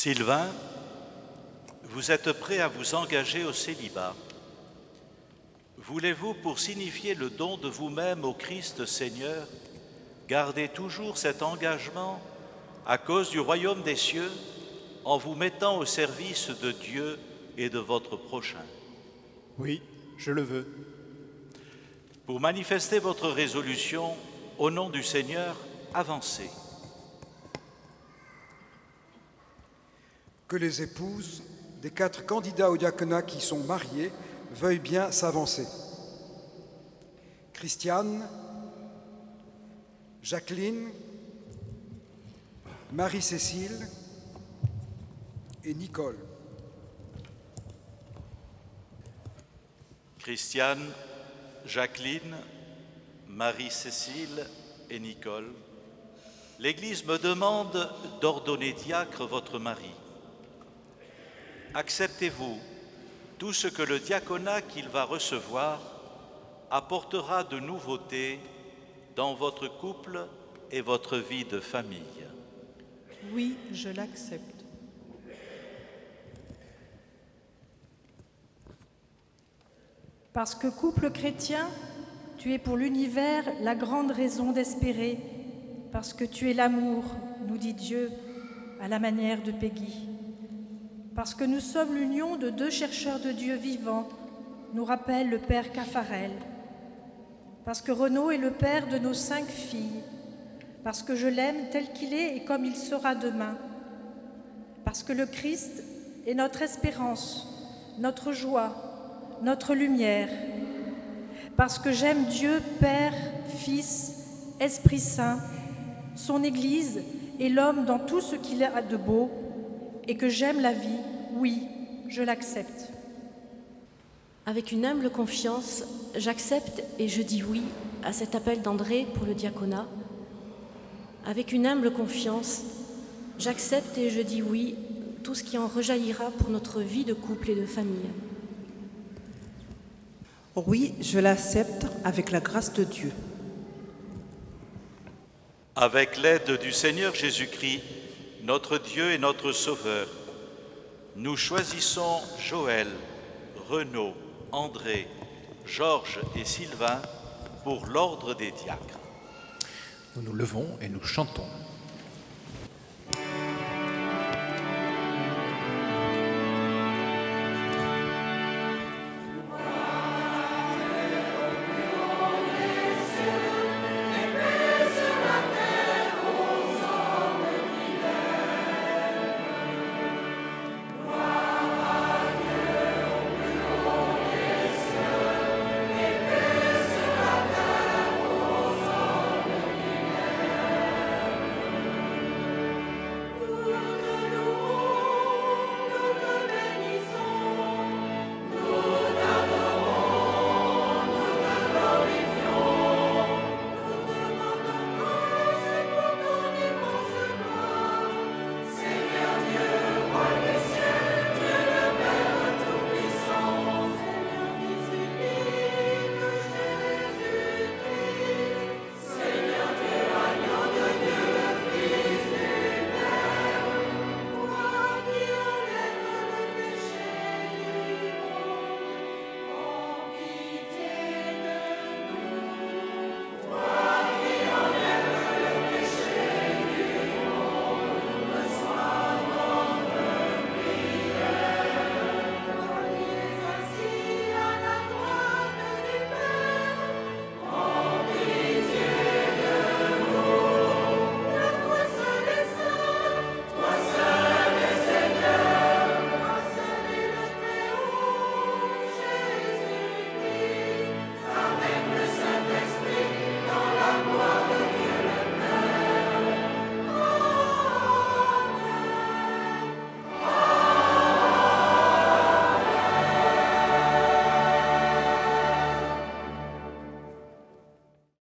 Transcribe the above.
Sylvain, vous êtes prêt à vous engager au célibat. Voulez-vous, pour signifier le don de vous-même au Christ Seigneur, garder toujours cet engagement à cause du royaume des cieux en vous mettant au service de Dieu et de votre prochain? Oui, je le veux. Pour manifester votre résolution, au nom du Seigneur, avancez. Que les épouses des quatre candidats au diaconat qui sont mariés veuillent bien s'avancer. Christiane, Jacqueline, Marie-Cécile et Nicole. Christiane, Jacqueline, Marie-Cécile et Nicole, l'Église me demande d'ordonner diacre votre mari. Acceptez-vous tout ce que le diaconat qu'il va recevoir apportera de nouveautés dans votre couple et votre vie de famille. Oui, je l'accepte. Parce que couple chrétien, tu es pour l'univers la grande raison d'espérer, parce que tu es l'amour, nous dit Dieu, à la manière de Peggy. Parce que nous sommes l'union de deux chercheurs de Dieu vivants, nous rappelle le Père Caffarel. Parce que Renaud est le père de nos cinq filles. Parce que je l'aime tel qu'il est et comme il sera demain. Parce que le Christ est notre espérance, notre joie, notre lumière. Parce que j'aime Dieu, Père, Fils, Esprit Saint, son Église et l'homme dans tout ce qu'il a de beau, et que j'aime la vie, oui, je l'accepte. Avec une humble confiance, j'accepte et je dis oui à cet appel d'André pour le diaconat. Avec une humble confiance, j'accepte et je dis oui tout ce qui en rejaillira pour notre vie de couple et de famille. Oui, je l'accepte avec la grâce de Dieu. Avec l'aide du Seigneur Jésus-Christ, notre Dieu et notre Sauveur, nous choisissons Joël, Renaud, André, Georges et Sylvain pour l'ordre des diacres. Nous nous levons et nous chantons.